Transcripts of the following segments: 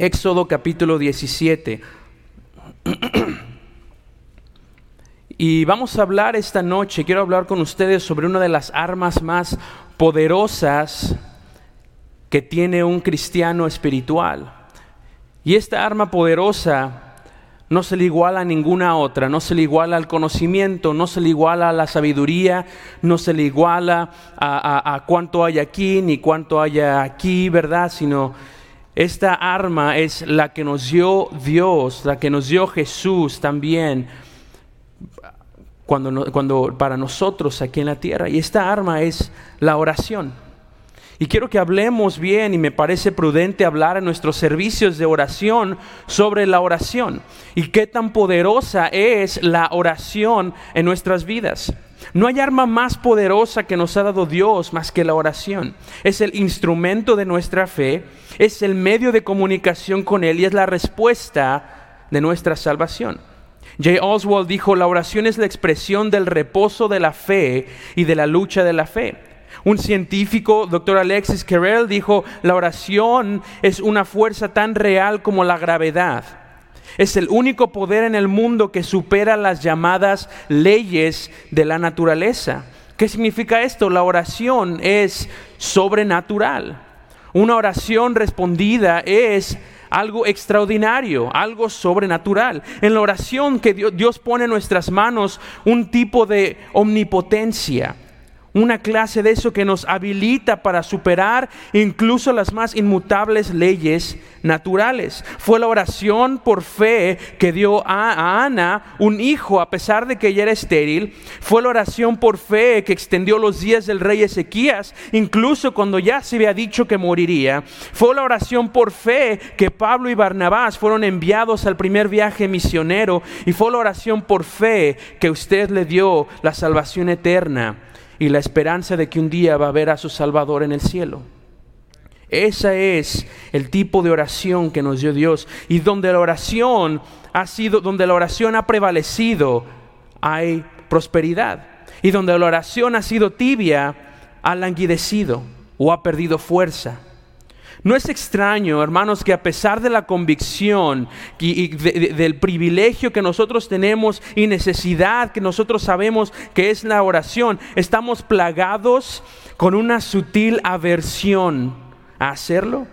Éxodo capítulo 17. Y vamos a hablar esta noche, quiero hablar con ustedes sobre una de las armas más poderosas que tiene un cristiano espiritual. Y esta arma poderosa no se le iguala a ninguna otra, no se le iguala al conocimiento, no se le iguala a la sabiduría, no se le iguala a, cuánto hay aquí ni cuánto haya aquí, ¿verdad? Sino esta arma es la que nos dio Dios, la que nos dio Jesús también cuando, cuando para nosotros aquí en la tierra. Y esta arma es la oración. Y quiero que hablemos bien y me parece prudente hablar en nuestros servicios de oración sobre la oración y qué tan poderosa es la oración en nuestras vidas. No hay arma más poderosa que nos ha dado Dios más que la oración. Es el instrumento de nuestra fe, es el medio de comunicación con Él y es la respuesta de nuestra salvación. J. Oswald dijo, la oración es la expresión del reposo de la fe y de la lucha de la fe. Un científico, doctor Alexis Carrel, dijo, la oración es una fuerza tan real como la gravedad. Es el único poder en el mundo que supera las llamadas leyes de la naturaleza. ¿Qué significa esto? La oración es sobrenatural. Una oración respondida es algo extraordinario, algo sobrenatural. En la oración que Dios pone en nuestras manos un tipo de omnipotencia una clase de eso que nos habilita para superar incluso las más inmutables leyes naturales. Fue la oración por fe que dio a, Ana un hijo a pesar de que ella era estéril. Fue la oración por fe que extendió los días del rey Ezequías, incluso cuando ya se había dicho que moriría. Fue la oración por fe que Pablo y Barnabás fueron enviados al primer viaje misionero. Y fue la oración por fe que usted le dio la salvación eterna y la esperanza de que un día va a ver a su Salvador en el cielo. Ese es el tipo de oración que nos dio Dios y donde la oración ha sido donde la oración ha prevalecido hay prosperidad y donde la oración ha sido tibia ha languidecido o ha perdido fuerza. No es extraño, hermanos, que a pesar de la convicción y, del privilegio que nosotros tenemos y necesidad que nosotros sabemos que es la oración, estamos plagados con una sutil aversión a hacerlo.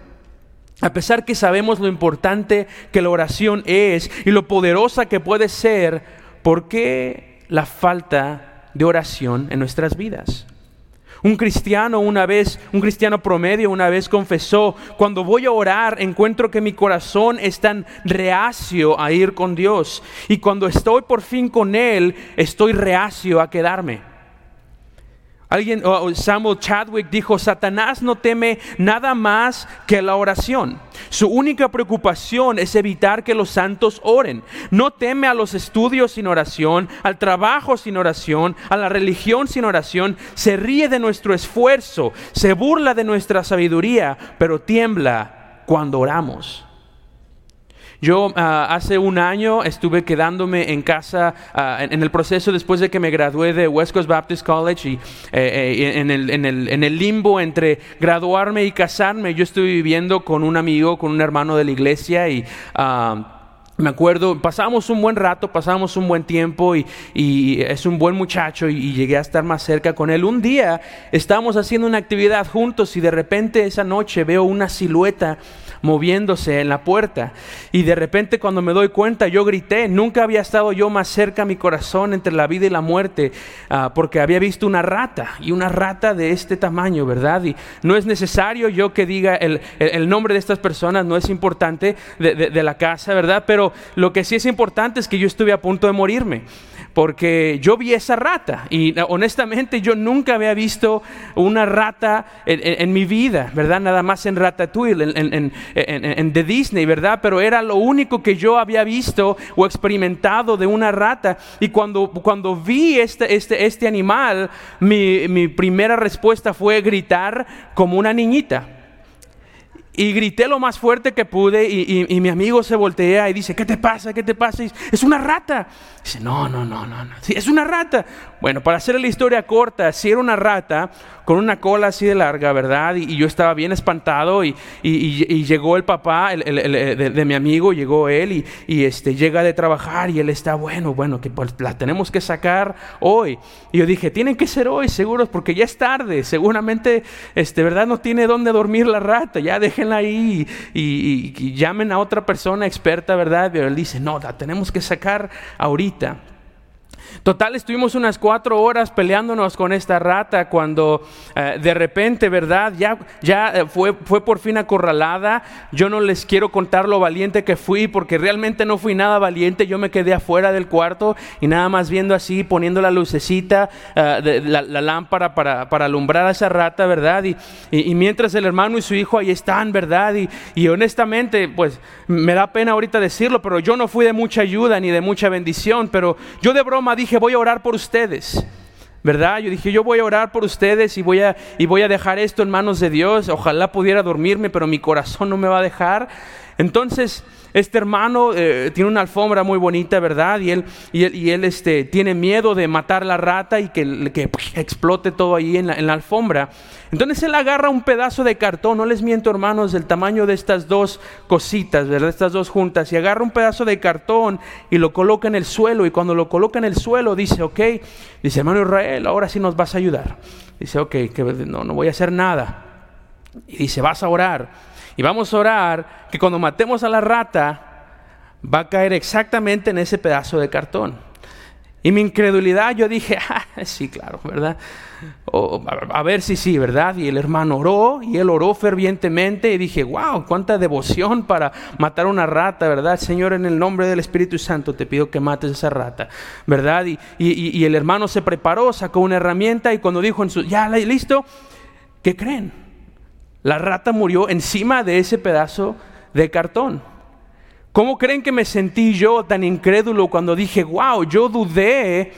A pesar que sabemos lo importante que la oración es y lo poderosa que puede ser, ¿por qué la falta de oración en nuestras vidas? Un cristiano una vez, un cristiano promedio una vez confesó, cuando voy a orar encuentro que mi corazón es tan reacio a ir con Dios y cuando estoy por fin con Él estoy reacio a quedarme. Alguien, Samuel Chadwick dijo, Satanás no teme nada más que la oración. Su única preocupación es evitar que los santos oren. No teme a los estudios sin oración, al trabajo sin oración, a la religión sin oración. Se ríe de nuestro esfuerzo, se burla de nuestra sabiduría, pero tiembla cuando oramos. Yo ah, hace un año estuve quedándome en casa ah, en, el proceso después de que me gradué de West Coast Baptist College y eh, eh, en, el, en, el, en, el, limbo entre graduarme y casarme, yo estuve viviendo con un amigo, con un hermano de la iglesia y... Ah, me acuerdo, pasamos un buen rato, pasamos un buen tiempo y, es un buen muchacho y, llegué a estar más cerca con él. Un día estábamos haciendo una actividad juntos y de repente esa noche veo una silueta moviéndose en la puerta. Y de repente cuando me doy cuenta, yo grité, nunca había estado yo más cerca a mi corazón entre la vida y la muerte, ah, porque había visto una rata, y una rata de este tamaño, ¿verdad? Y no es necesario yo que diga el, nombre de estas personas, no es importante de, de la casa, ¿verdad? Pero lo que sí es importante es que yo estuve a punto de morirme porque yo vi esa rata y honestamente yo nunca había visto una rata en, mi vida, ¿verdad? Nada más en Ratatouille, en, en, de Disney, ¿verdad? Pero era lo único que yo había visto o experimentado de una rata. Y cuando, cuando vi este, este, este animal, mi primera respuesta fue gritar como una niñita. Y grité lo más fuerte que pude y, mi amigo se voltea y dice, ¿qué te pasa? ¿Qué te pasa? es una rata. Dice, no, no, no, no, no. Sí, es una rata. Bueno, para hacer la historia corta, si era una rata con una cola así de larga, ¿verdad? Y, yo estaba bien espantado y, llegó el papá de, mi amigo, llegó él y, este, llega de trabajar y él está, bueno, bueno, que pues la tenemos que sacar hoy. Y yo dije, tienen que ser hoy, seguros, porque ya es tarde. Seguramente, este, ¿verdad? No tiene dónde dormir la rata. Ya déjenla ahí y, llamen a otra persona experta, ¿verdad? Pero él dice, no, la tenemos que sacar ahorita. Total, estuvimos unas cuatro horas peleándonos con esta rata cuando eh, de repente, ¿verdad? Ya, ya eh, fue, fue por fin acorralada. Yo no les quiero contar lo valiente que fui porque realmente no fui nada valiente. Yo me quedé afuera del cuarto y nada más viendo así, poniendo la lucecita, eh, de, la, lámpara para, para, alumbrar a esa rata, ¿verdad? Y, y, mientras el hermano y su hijo ahí están, ¿verdad? Y, y honestamente, pues me da pena ahorita decirlo, pero yo no fui de mucha ayuda ni de mucha bendición, pero yo de broma dije, voy a orar por ustedes. ¿Verdad? Yo dije, yo voy a orar por ustedes y voy a, y voy a dejar esto en manos de Dios. Ojalá pudiera dormirme, pero mi corazón no me va a dejar. Entonces, este hermano eh, tiene una alfombra muy bonita, ¿verdad? Y él, y él, este, tiene miedo de matar la rata y que, que explote todo ahí en la, alfombra. Entonces él agarra un pedazo de cartón, no les miento hermanos, del tamaño de estas dos cositas, ¿verdad? Estas dos juntas, y agarra un pedazo de cartón y lo coloca en el suelo. Y cuando lo coloca en el suelo, dice, ok, dice hermano Israel, ahora sí nos vas a ayudar. Dice, ok, que no, no voy a hacer nada. Y dice, vas a orar. Y vamos a orar que cuando matemos a la rata va a caer exactamente en ese pedazo de cartón. Y mi incredulidad, yo dije, ah, sí, claro, ¿verdad? a, ver si sí, ¿verdad? Y el hermano oró y él oró fervientemente y dije, wow, cuánta devoción para matar una rata, ¿verdad? Señor, en el nombre del Espíritu Santo te pido que mates esa rata, ¿verdad? Y, y el hermano se preparó, sacó una herramienta y cuando dijo en su, ya, listo, ¿qué creen? La rata murió encima de ese pedazo de cartón. ¿Cómo creen que me sentí yo tan incrédulo cuando dije, wow, yo dudé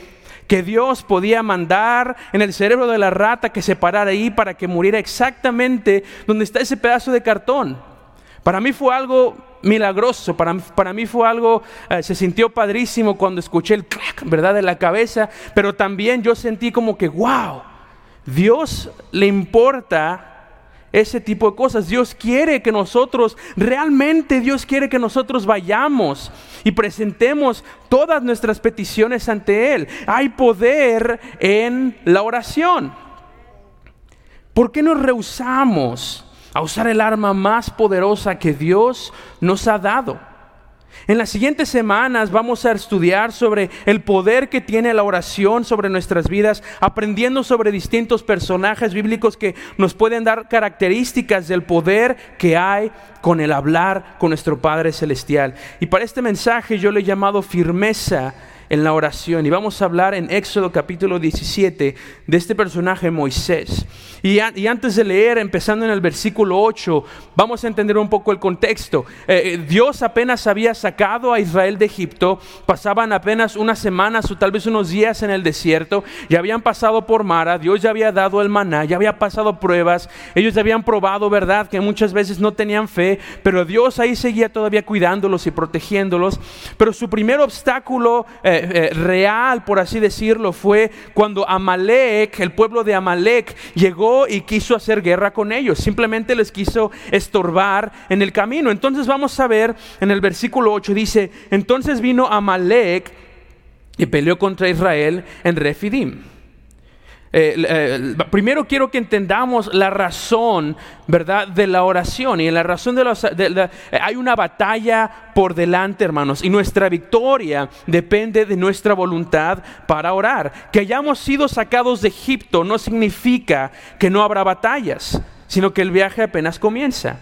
que Dios podía mandar en el cerebro de la rata que se parara ahí para que muriera exactamente donde está ese pedazo de cartón? Para mí fue algo milagroso, para, para mí fue algo, eh, se sintió padrísimo cuando escuché el clac, ¿verdad?, de la cabeza, pero también yo sentí como que, wow, Dios le importa ese tipo de cosas. Dios quiere que nosotros, realmente Dios quiere que nosotros vayamos y presentemos todas nuestras peticiones ante Él. Hay poder en la oración. ¿Por qué nos rehusamos a usar el arma más poderosa que Dios nos ha dado? En las siguientes semanas vamos a estudiar sobre el poder que tiene la oración sobre nuestras vidas, aprendiendo sobre distintos personajes bíblicos que nos pueden dar características del poder que hay con el hablar con nuestro Padre Celestial. Y para este mensaje yo le he llamado firmeza en la oración. Y vamos a hablar en Éxodo capítulo 17 de este personaje Moisés. Y, antes de leer, empezando en el versículo 8, vamos a entender un poco el contexto. Eh, eh, Dios apenas había sacado a Israel de Egipto, pasaban apenas unas semanas o tal vez unos días en el desierto, ya habían pasado por Mara, Dios ya había dado el maná, ya había pasado pruebas, ellos ya habían probado, ¿verdad?, que muchas veces no tenían fe, pero Dios ahí seguía todavía cuidándolos y protegiéndolos. Pero su primer obstáculo eh, real, por así decirlo, fue cuando Amalek, el pueblo de Amalek, llegó y quiso hacer guerra con ellos, simplemente les quiso estorbar en el camino. Entonces vamos a ver en el versículo 8 dice, entonces vino Amalek y peleó contra Israel en Refidim. Eh, eh, primero quiero que entendamos la razón, ¿verdad?, de la oración. Y en la razón de la, eh, hay una batalla por delante, hermanos. Y nuestra victoria depende de nuestra voluntad para orar. Que hayamos sido sacados de Egipto no significa que no habrá batallas, sino que el viaje apenas comienza.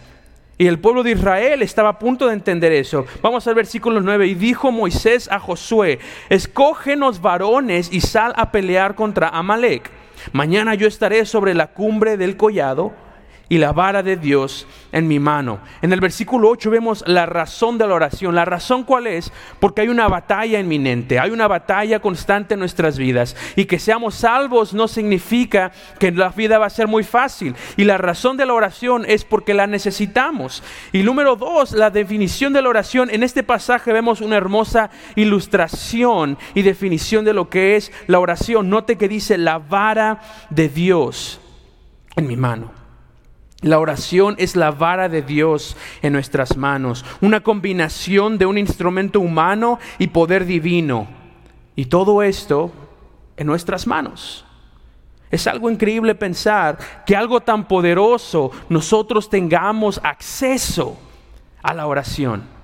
Y el pueblo de Israel estaba a punto de entender eso. Vamos al versículo 9. Y dijo Moisés a Josué, escógenos varones y sal a pelear contra Amalek. Mañana yo estaré sobre la cumbre del collado y la vara de Dios en mi mano. En el versículo 8 vemos la razón de la oración. ¿La razón cuál es? Porque hay una batalla inminente, hay una batalla constante en nuestras vidas. Y que seamos salvos no significa que la vida va a ser muy fácil. Y la razón de la oración es porque la necesitamos. Y número dos, la definición de la oración. En este pasaje vemos una hermosa ilustración y definición de lo que es la oración. Note que dice la vara de Dios en mi mano. La oración es la vara de Dios en nuestras manos, una combinación de un instrumento humano y poder divino. Y todo esto en nuestras manos. Es algo increíble pensar que algo tan poderoso nosotros tengamos acceso a la oración.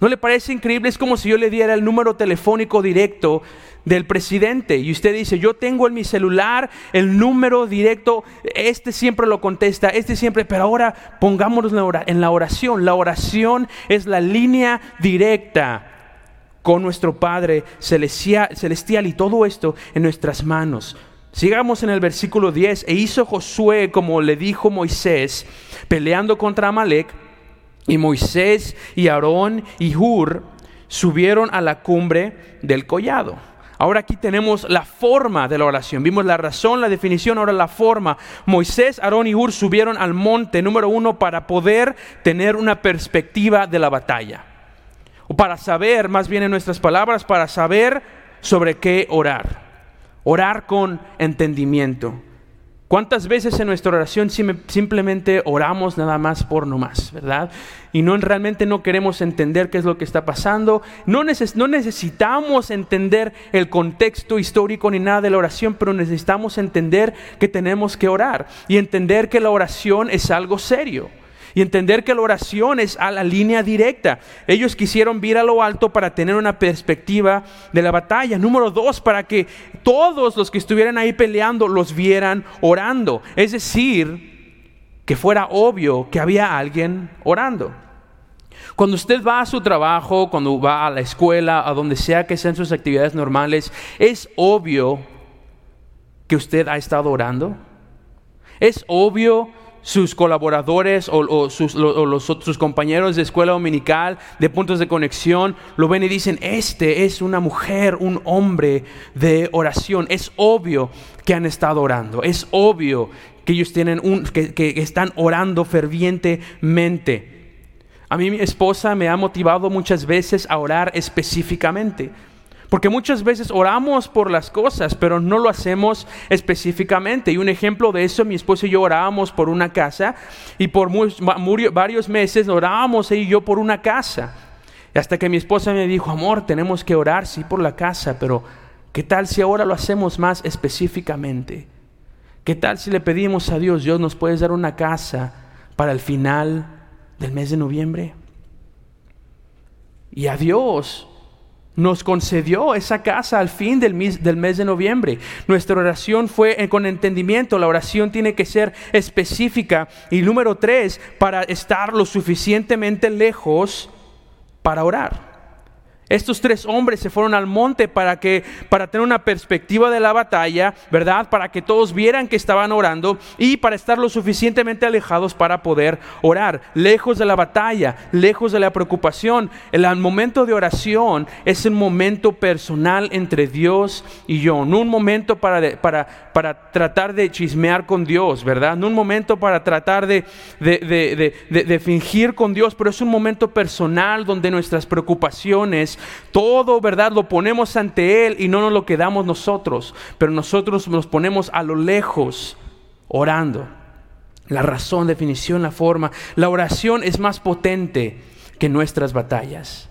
¿No le parece increíble? Es como si yo le diera el número telefónico directo del presidente y usted dice, yo tengo en mi celular el número directo, este siempre lo contesta, este siempre, pero ahora pongámonos en la oración. La oración es la línea directa con nuestro Padre celestial y todo esto en nuestras manos. Sigamos en el versículo 10, e hizo Josué como le dijo Moisés, peleando contra Amalek, y Moisés y Aarón y Hur subieron a la cumbre del collado. Ahora aquí tenemos la forma de la oración. Vimos la razón, la definición, ahora la forma. Moisés, Aarón y Ur subieron al monte número uno para poder tener una perspectiva de la batalla. O para saber, más bien en nuestras palabras, para saber sobre qué orar. Orar con entendimiento. ¿Cuántas veces en nuestra oración simplemente oramos nada más por nomás, verdad? Y no realmente no queremos entender qué es lo que está pasando. No, no necesitamos entender el contexto histórico ni nada de la oración, pero necesitamos entender que tenemos que orar y entender que la oración es algo serio y entender que la oración es a la línea directa. Ellos quisieron vir a lo alto para tener una perspectiva de la batalla. Número dos, para que todos los que estuvieran ahí peleando los vieran orando. Es decir, que fuera obvio que había alguien orando. Cuando usted va a su trabajo, cuando va a la escuela, a donde sea que sean sus actividades normales, es obvio que usted ha estado orando. Es obvio sus colaboradores o, sus, sus, compañeros de escuela dominical, de puntos de conexión, lo ven y dicen, este es una mujer, un hombre de oración. Es obvio que han estado orando, es obvio que ellos tienen un, que, que están orando fervientemente. A mí mi esposa me ha motivado muchas veces a orar específicamente. Porque muchas veces oramos por las cosas, pero no lo hacemos específicamente. Y un ejemplo de eso, mi esposo y yo orábamos por una casa y por varios meses orábamos ella y yo por una casa. hasta que mi esposa me dijo, amor, tenemos que orar, sí, por la casa, pero ¿qué tal si ahora lo hacemos más específicamente? ¿Qué tal si le pedimos a Dios, Dios nos puedes dar una casa para el final del mes de noviembre? Y a Dios nos concedió esa casa al fin del mes, del mes, de noviembre. Nuestra oración fue con entendimiento. La oración tiene que ser específica. Y número tres, para estar lo suficientemente lejos para orar. Estos tres hombres se fueron al monte para que para tener una perspectiva de la batalla, ¿verdad? Para que todos vieran que estaban orando y para estar lo suficientemente alejados para poder orar, lejos de la batalla, lejos de la preocupación. El momento de oración es un momento personal entre Dios y yo, no un momento para, para, para tratar de chismear con Dios, ¿verdad? No un momento para tratar de, de fingir con Dios, pero es un momento personal donde nuestras preocupaciones todo, ¿verdad? Lo ponemos ante Él y no nos lo quedamos nosotros, pero nosotros nos ponemos a lo lejos orando. La razón, definición, la forma. La oración es más potente que nuestras batallas.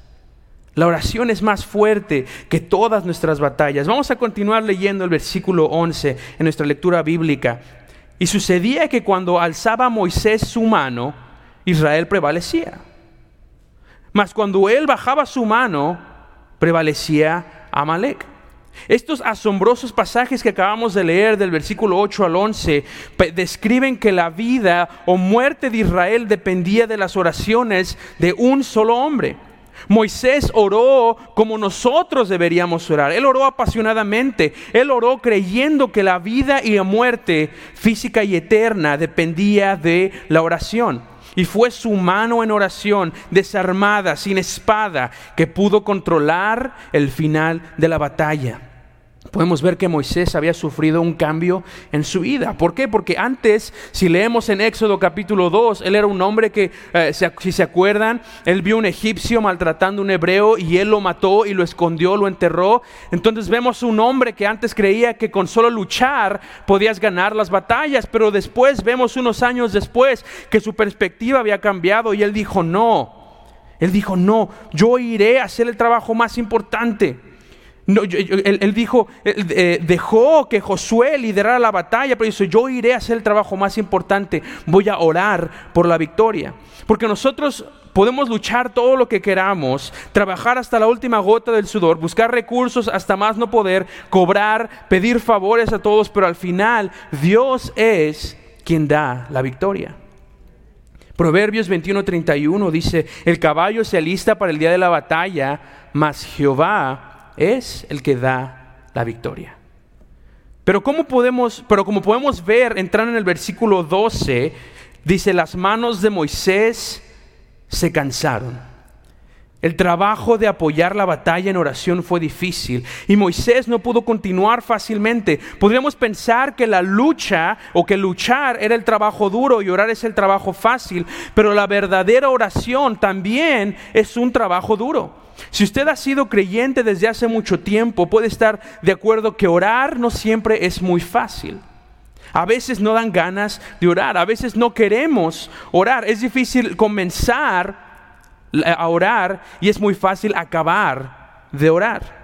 La oración es más fuerte que todas nuestras batallas. Vamos a continuar leyendo el versículo 11 en nuestra lectura bíblica. Y sucedía que cuando alzaba Moisés su mano, Israel prevalecía. Mas cuando él bajaba su mano, prevalecía Amalek. Estos asombrosos pasajes que acabamos de leer del versículo 8 al 11 describen que la vida o muerte de Israel dependía de las oraciones de un solo hombre. Moisés oró como nosotros deberíamos orar. Él oró apasionadamente. Él oró creyendo que la vida y la muerte física y eterna dependía de la oración. Y fue su mano en oración, desarmada, sin espada, que pudo controlar el final de la batalla podemos ver que Moisés había sufrido un cambio en su vida. ¿Por qué? Porque antes, si leemos en Éxodo capítulo 2, él era un hombre que, eh, si se acuerdan, él vio un egipcio maltratando a un hebreo y él lo mató y lo escondió, lo enterró. Entonces vemos un hombre que antes creía que con solo luchar podías ganar las batallas, pero después vemos unos años después que su perspectiva había cambiado y él dijo, no. Él dijo, no, yo iré a hacer el trabajo más importante. No, él, dijo, eh, dejó que Josué liderara la batalla, pero dijo, yo iré a hacer el trabajo más importante, voy a orar por la victoria. Porque nosotros podemos luchar todo lo que queramos, trabajar hasta la última gota del sudor, buscar recursos hasta más no poder, cobrar, pedir favores a todos, pero al final Dios es quien da la victoria. Proverbios 21:31 dice, el caballo se alista para el día de la batalla, mas Jehová es el que da la victoria. Pero ¿cómo podemos, pero como podemos ver, entrar en el versículo 12, dice, las manos de Moisés se cansaron. El trabajo de apoyar la batalla en oración fue difícil y Moisés no pudo continuar fácilmente. Podríamos pensar que la lucha o que luchar era el trabajo duro y orar es el trabajo fácil, pero la verdadera oración también es un trabajo duro. Si usted ha sido creyente desde hace mucho tiempo, puede estar de acuerdo que orar no siempre es muy fácil. A veces no dan ganas de orar, a veces no queremos orar. Es difícil comenzar a orar y es muy fácil acabar de orar.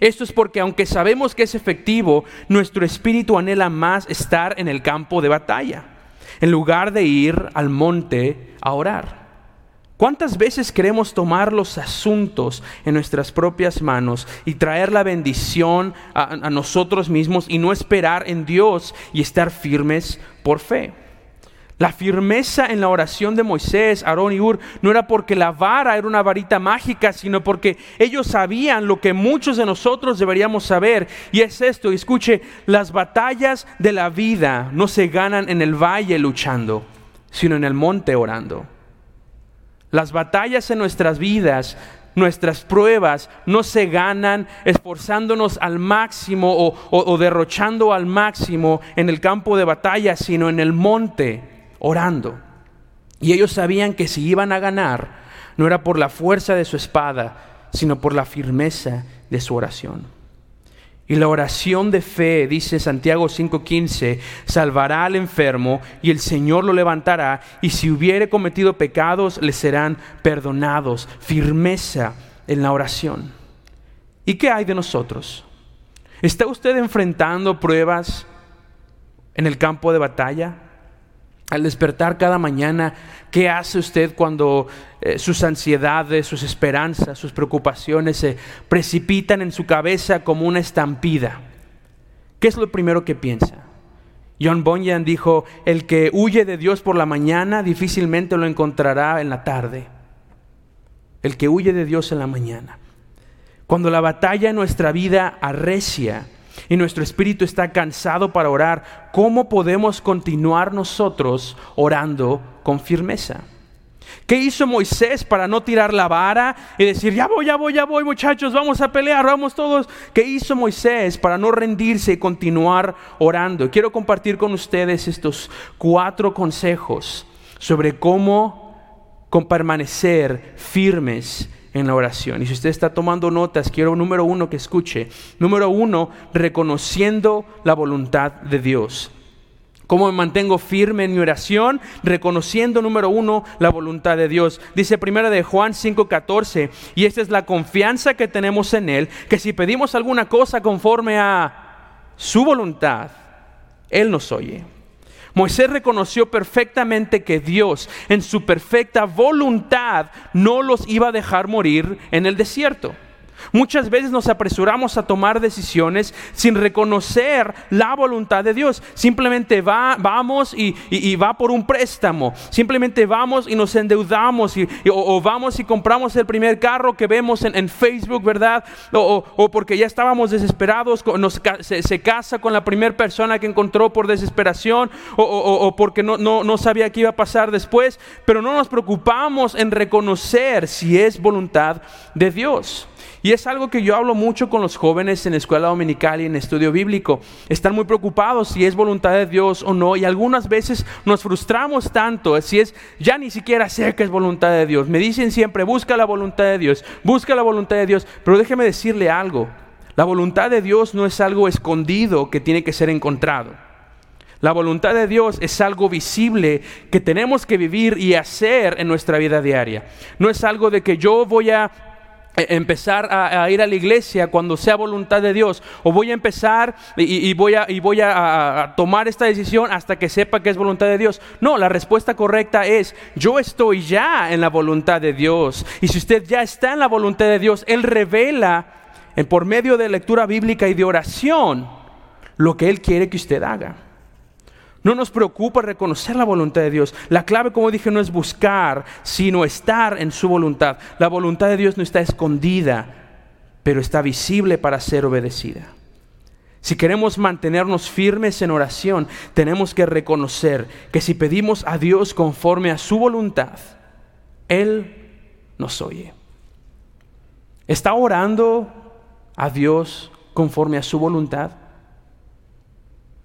Esto es porque aunque sabemos que es efectivo, nuestro espíritu anhela más estar en el campo de batalla, en lugar de ir al monte a orar. ¿Cuántas veces queremos tomar los asuntos en nuestras propias manos y traer la bendición a, a, nosotros mismos y no esperar en Dios y estar firmes por fe? La firmeza en la oración de Moisés, Aarón y Ur no era porque la vara era una varita mágica, sino porque ellos sabían lo que muchos de nosotros deberíamos saber. Y es esto, escuche, las batallas de la vida no se ganan en el valle luchando, sino en el monte orando. Las batallas en nuestras vidas nuestras pruebas no se ganan esforzándonos al máximo o, o, derrochando al máximo en el campo de batalla, sino en el monte orando. Y ellos sabían que si iban a ganar, no era por la fuerza de su espada, sino por la firmeza de su oración. Y la oración de fe, dice Santiago 5:15, salvará al enfermo y el Señor lo levantará, y si hubiere cometido pecados, le serán perdonados. Firmeza en la oración. ¿Y qué hay de nosotros? ¿Está usted enfrentando pruebas en el campo de batalla? Al despertar cada mañana, ¿qué hace usted cuando eh, sus ansiedades, sus esperanzas, sus preocupaciones se precipitan en su cabeza como una estampida? ¿Qué es lo primero que piensa? John Bunyan dijo, el que huye de Dios por la mañana difícilmente lo encontrará en la tarde. El que huye de Dios en la mañana. Cuando la batalla en nuestra vida arrecia, y nuestro espíritu está cansado para orar, ¿cómo podemos continuar nosotros orando con firmeza? ¿Qué hizo Moisés para no tirar la vara y decir, ya voy, ya voy, ya voy muchachos, vamos a pelear, vamos todos? ¿Qué hizo Moisés para no rendirse y continuar orando? Quiero compartir con ustedes estos cuatro consejos sobre cómo permanecer firmes en la oración. Y si usted está tomando notas, quiero número uno que escuche. Número uno, reconociendo la voluntad de Dios. ¿Cómo me mantengo firme en mi oración? Reconociendo, número uno, la voluntad de Dios. Dice primero de Juan 5:14, y esta es la confianza que tenemos en Él, que si pedimos alguna cosa conforme a su voluntad, Él nos oye. Moisés reconoció perfectamente que Dios, en su perfecta voluntad, no los iba a dejar morir en el desierto. Muchas veces nos apresuramos a tomar decisiones sin reconocer la voluntad de Dios. Simplemente va, vamos y, va por un préstamo. Simplemente vamos y nos endeudamos y, o, vamos y compramos el primer carro que vemos en, Facebook, ¿verdad? O, porque ya estábamos desesperados, se, casa con la primera persona que encontró por desesperación o, porque no, no sabía qué iba a pasar después. Pero no nos preocupamos en reconocer si es voluntad de Dios. Y es algo que yo hablo mucho con los jóvenes en escuela dominical y en estudio bíblico. Están muy preocupados si es voluntad de Dios o no. Y algunas veces nos frustramos tanto si es, ya ni siquiera sé que es voluntad de Dios. Me dicen siempre, busca la voluntad de Dios, busca la voluntad de Dios. Pero déjeme decirle algo. La voluntad de Dios no es algo escondido que tiene que ser encontrado. La voluntad de Dios es algo visible que tenemos que vivir y hacer en nuestra vida diaria. No es algo de que yo voy a empezar a, ir a la iglesia cuando sea voluntad de Dios o voy a empezar y, voy, a, tomar esta decisión hasta que sepa que es voluntad de Dios. No, la respuesta correcta es yo estoy ya en la voluntad de Dios y si usted ya está en la voluntad de Dios, Él revela por medio de lectura bíblica y de oración lo que Él quiere que usted haga. No nos preocupa reconocer la voluntad de Dios. La clave, como dije, no es buscar, sino estar en su voluntad. La voluntad de Dios no está escondida, pero está visible para ser obedecida. Si queremos mantenernos firmes en oración, tenemos que reconocer que si pedimos a Dios conforme a su voluntad, Él nos oye. ¿Está orando a Dios conforme a su voluntad?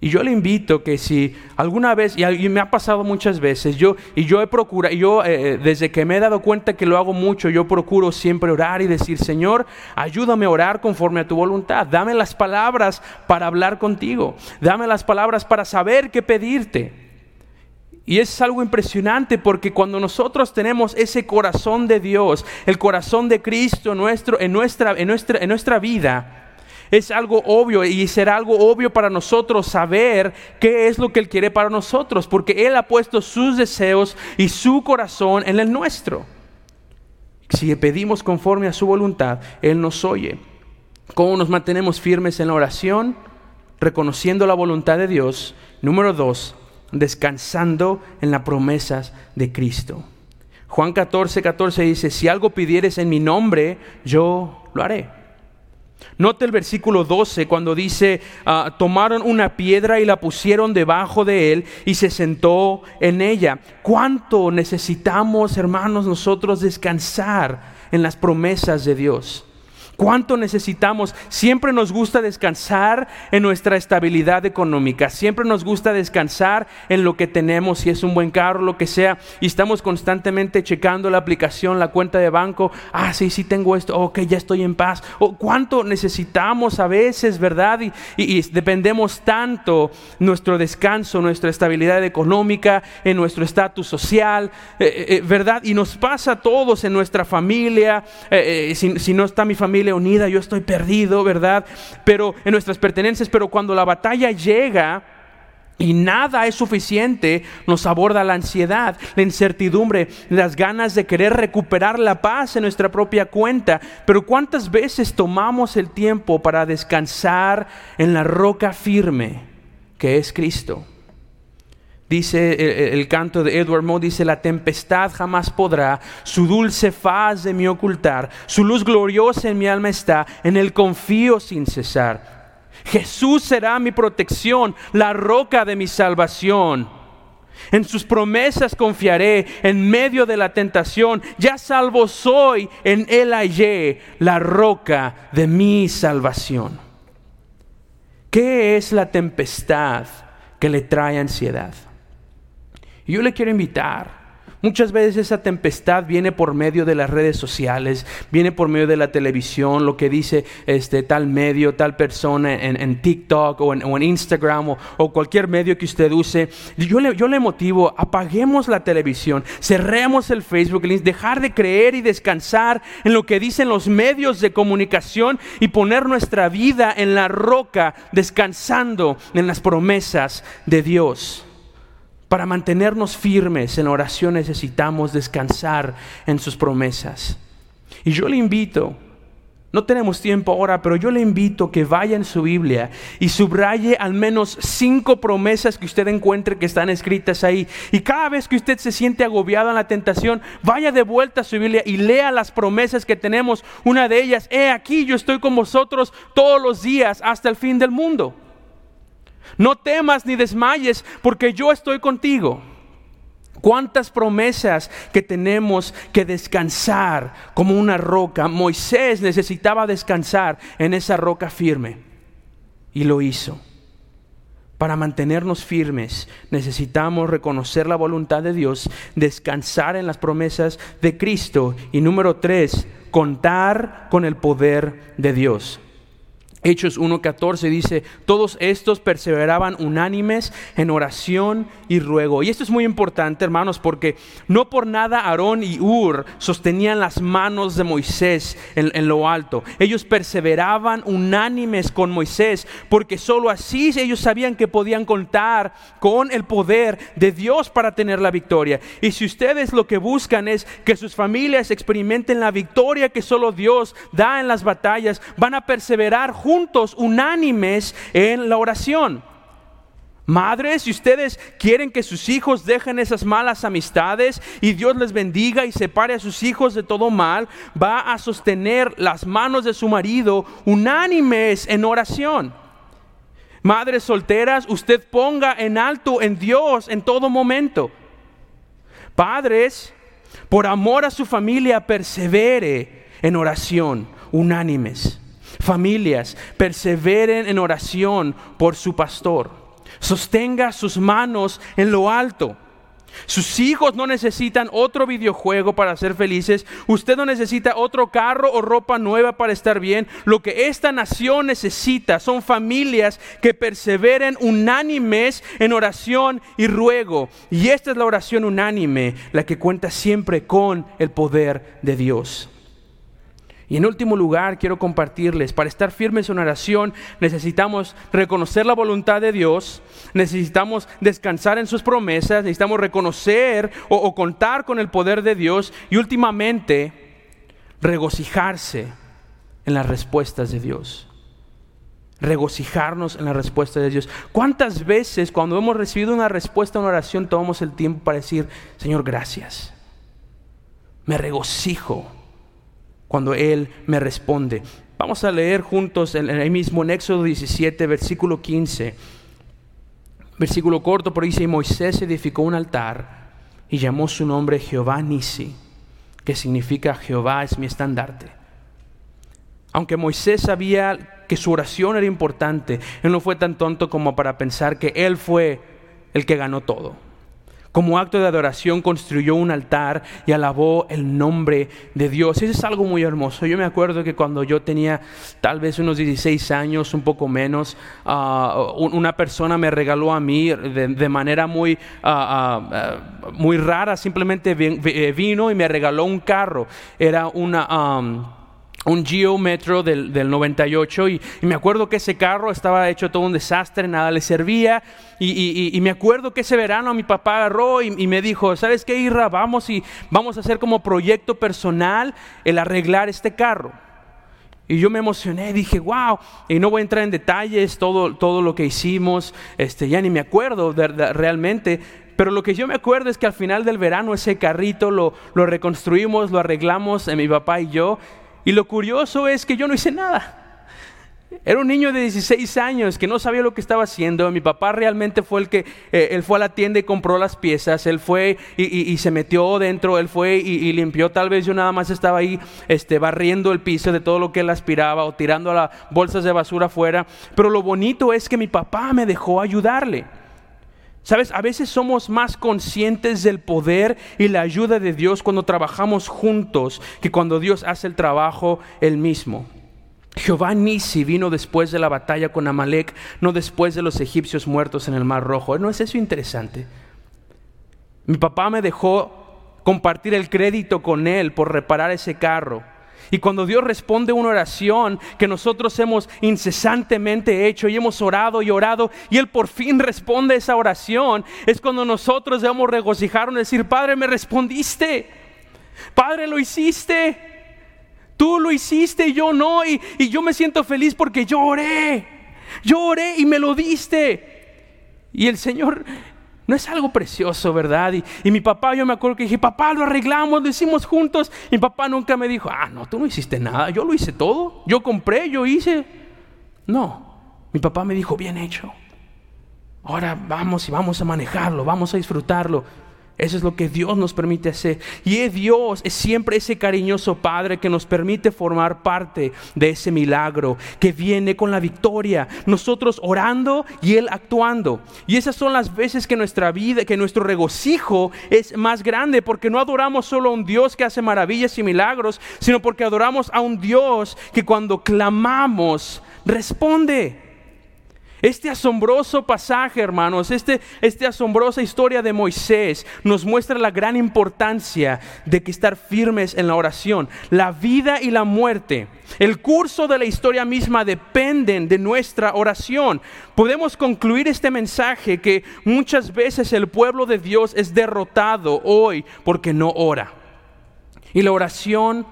Y yo le invito que si alguna vez, y me ha pasado muchas veces, yo, y yo he procurado, yo eh, eh, desde que me he dado cuenta que lo hago mucho, yo procuro siempre orar y decir, Señor, ayúdame a orar conforme a tu voluntad, dame las palabras para hablar contigo, dame las palabras para saber qué pedirte. Y es algo impresionante porque cuando nosotros tenemos ese corazón de Dios, el corazón de Cristo nuestro, en, nuestra, en, nuestra, en nuestra vida, es algo obvio y será algo obvio para nosotros saber qué es lo que Él quiere para nosotros, porque Él ha puesto sus deseos y su corazón en el nuestro. Si pedimos conforme a su voluntad, Él nos oye. ¿Cómo nos mantenemos firmes en la oración? Reconociendo la voluntad de Dios. Número dos, descansando en las promesas de Cristo. Juan 14, 14 dice, si algo pidieres en mi nombre, yo lo haré. Note el versículo 12 cuando dice, ah, tomaron una piedra y la pusieron debajo de él y se sentó en ella. ¿Cuánto necesitamos, hermanos, nosotros descansar en las promesas de Dios? ¿Cuánto necesitamos? Siempre nos gusta descansar en nuestra estabilidad económica. Siempre nos gusta descansar en lo que tenemos, si es un buen carro, lo que sea. Y estamos constantemente checando la aplicación, la cuenta de banco. Ah, sí, sí tengo esto. Ok, ya estoy en paz. O cuánto necesitamos a veces, ¿verdad? Y, dependemos tanto nuestro descanso, nuestra estabilidad económica, en nuestro estatus social, eh, eh, eh, ¿verdad? Y nos pasa a todos en nuestra familia. si no está mi familia, unida, yo estoy perdido, ¿verdad? Pero en nuestras pertenencias, pero cuando la batalla llega y nada es suficiente, nos aborda la ansiedad, la incertidumbre, las ganas de querer recuperar la paz en nuestra propia cuenta. Pero ¿cuántas veces tomamos el tiempo para descansar en la roca firme que es Cristo? Dice el, canto de Edward Moe, dice, la tempestad jamás podrá su dulce faz de mí ocultar, su luz gloriosa en mi alma está, en el confío sin cesar. Jesús será mi protección, la roca de mi salvación. En sus promesas confiaré en medio de la tentación. Ya salvo soy, en Él hallé la roca de mi salvación. ¿Qué es la tempestad que le trae ansiedad? Y yo le quiero invitar Muchas veces esa tempestad viene por medio de las redes sociales, viene por medio de la televisión, lo que dice este, tal medio, tal persona en, TikTok o en, Instagram o, cualquier medio que usted use. Yo le, yo le motivo, apaguemos la televisión, cerremos el Facebook, dejar de creer y descansar en lo que dicen los medios de comunicación y poner nuestra vida en la roca, descansando en las promesas de Dios. Para mantenernos firmes en la oración necesitamos descansar en sus promesas. Y yo le invito No tenemos tiempo ahora, pero yo le invito que vaya en su Biblia y subraye al menos cinco promesas que usted encuentre que están escritas ahí. Y cada vez que usted se siente agobiado en la tentación, vaya de vuelta a su Biblia y lea las promesas que tenemos. Una de ellas, he aquí, yo estoy con vosotros todos los días hasta el fin del mundo. No temas ni desmayes, porque yo estoy contigo. Cuántas promesas que tenemos que descansar como una roca. Moisés necesitaba descansar en esa roca firme y lo hizo. Para mantenernos firmes necesitamos reconocer la voluntad de Dios, descansar en las promesas de Cristo y número tres, contar con el poder de Dios. Hechos 1.14 dice, todos estos perseveraban unánimes en oración y ruego. Y esto es muy importante, hermanos, porque no por nada Aarón y Ur sostenían las manos de Moisés en, en, lo alto. Ellos perseveraban unánimes con Moisés, porque sólo así ellos sabían que podían contar con el poder de Dios para tener la victoria. Y si ustedes lo que buscan es que sus familias experimenten la victoria que solo Dios da en las batallas, van a perseverar juntos juntos, unánimes en la oración. Madres, si ustedes quieren que sus hijos dejen esas malas amistades y Dios les bendiga y separe a sus hijos de todo mal, va a sostener las manos de su marido unánimes en oración. Madres solteras, usted ponga en alto en Dios en todo momento. Padres, por amor a su familia, persevere en oración, unánimes. Familias, perseveren en oración por su pastor. Sostenga sus manos en lo alto. Sus hijos no necesitan otro videojuego para ser felices. Usted no necesita otro carro o ropa nueva para estar bien. Lo que esta nación necesita son familias que perseveren unánimes en oración y ruego. Y esta es la oración unánime, la que cuenta siempre con el poder de Dios. Y en último lugar, quiero compartirles, para estar firmes en oración necesitamos reconocer la voluntad de Dios, necesitamos descansar en sus promesas, necesitamos reconocer o, o contar con el poder de Dios y últimamente regocijarse en las respuestas de Dios. Regocijarnos en la respuesta de Dios. ¿Cuántas veces cuando hemos recibido una respuesta a una oración tomamos el tiempo para decir, Señor, gracias? Me regocijo cuando Él me responde. Vamos a leer juntos en el mismo en Éxodo 17, versículo 15. Versículo corto, pero dice, y Moisés edificó un altar y llamó su nombre Jehová Nisi, que significa Jehová es mi estandarte. Aunque Moisés sabía que su oración era importante, él no fue tan tonto como para pensar que él fue el que ganó todo. Como acto de adoración construyó un altar y alabó el nombre de Dios. Eso es algo muy hermoso. Yo me acuerdo que cuando yo tenía tal vez unos 16 años, un poco menos, ah, una persona me regaló a mí de, manera muy, ah, ah, muy rara, simplemente eh, vino y me regaló un carro. Era una un Geo Metro del, 98 y, me acuerdo que ese carro estaba hecho todo un desastre, nada le servía y, me acuerdo que ese verano mi papá agarró y, me dijo, ¿sabes qué Irra? Vamos y vamos a hacer como proyecto personal el arreglar este carro. Y yo me emocioné, dije, wow, y no voy a entrar en detalles, todo, todo lo que hicimos, este, ya ni me acuerdo realmente, pero lo que yo me acuerdo es que al final del verano ese carrito lo, lo reconstruimos, lo arreglamos, eh, mi papá y yo, y lo curioso es que yo no hice nada. Era un niño de 16 años que no sabía lo que estaba haciendo. Mi papá realmente fue el que, eh, él fue a la tienda y compró las piezas. Él fue y, se metió dentro, él fue y, limpió. Tal vez yo nada más estaba ahí este, barriendo el piso de todo lo que él aspiraba o tirando las bolsas de basura afuera. Pero lo bonito es que mi papá me dejó ayudarle. Sabes, a veces somos más conscientes del poder y la ayuda de Dios cuando trabajamos juntos que cuando Dios hace el trabajo él mismo. Jehová Nisi vino después de la batalla con Amalek, no después de los egipcios muertos en el Mar Rojo. ¿No es eso interesante? Mi papá me dejó compartir el crédito con él por reparar ese carro. Y cuando Dios responde una oración que nosotros hemos incesantemente hecho y hemos orado y orado y Él por fin responde esa oración, es cuando nosotros debemos regocijarnos y decir, Padre, me respondiste, Padre, lo hiciste. Tú lo hiciste yo no, y, y yo me siento feliz porque yo oré. Yo oré y me lo diste. Y el Señor no es algo precioso, ¿verdad? Y, mi papá, yo me acuerdo que dije, papá, lo arreglamos, lo hicimos juntos. Y mi papá nunca me dijo, ah, no, tú no hiciste nada, yo lo hice todo. Yo compré, yo hice. No, mi papá me dijo, bien hecho. Ahora vamos y vamos a manejarlo, vamos a disfrutarlo. Eso es lo que Dios nos permite hacer. Y es Dios, es siempre ese cariñoso Padre que nos permite formar parte de ese milagro que viene con la victoria. Nosotros orando y Él actuando. Y esas son las veces que nuestra vida, que nuestro regocijo es más grande, porque no adoramos solo a un Dios que hace maravillas y milagros, sino porque adoramos a un Dios que cuando clamamos responde. Este asombroso pasaje, hermanos, este, esta asombrosa historia de Moisés nos muestra la gran importancia de que estar firmes en la oración. La vida y la muerte, el curso de la historia misma dependen de nuestra oración. Podemos concluir este mensaje que muchas veces el pueblo de Dios es derrotado hoy porque no ora. Y la oración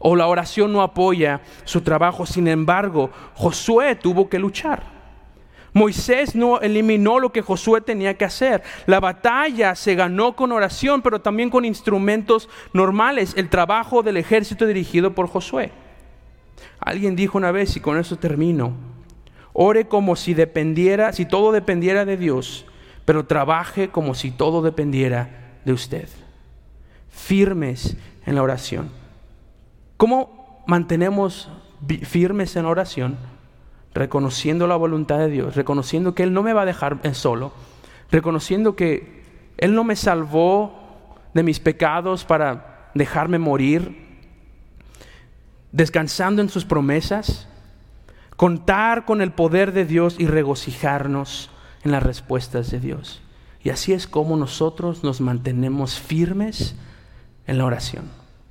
o la oración no apoya su trabajo. Sin embargo, Josué tuvo que luchar. Moisés no eliminó lo que Josué tenía que hacer. La batalla se ganó con oración, pero también con instrumentos normales, el trabajo del ejército dirigido por Josué. Alguien dijo una vez, y con eso termino, ore como si dependiera, si todo dependiera de Dios, pero trabaje como si todo dependiera de usted. Firmes en la oración. ¿Cómo mantenemos firmes en la oración? Reconociendo la voluntad de Dios, reconociendo que Él no me va a dejar solo, reconociendo que Él no me salvó de mis pecados para dejarme morir, descansando en sus promesas, contar con el poder de Dios y regocijarnos en las respuestas de Dios. Y así es como nosotros nos mantenemos firmes en la oración.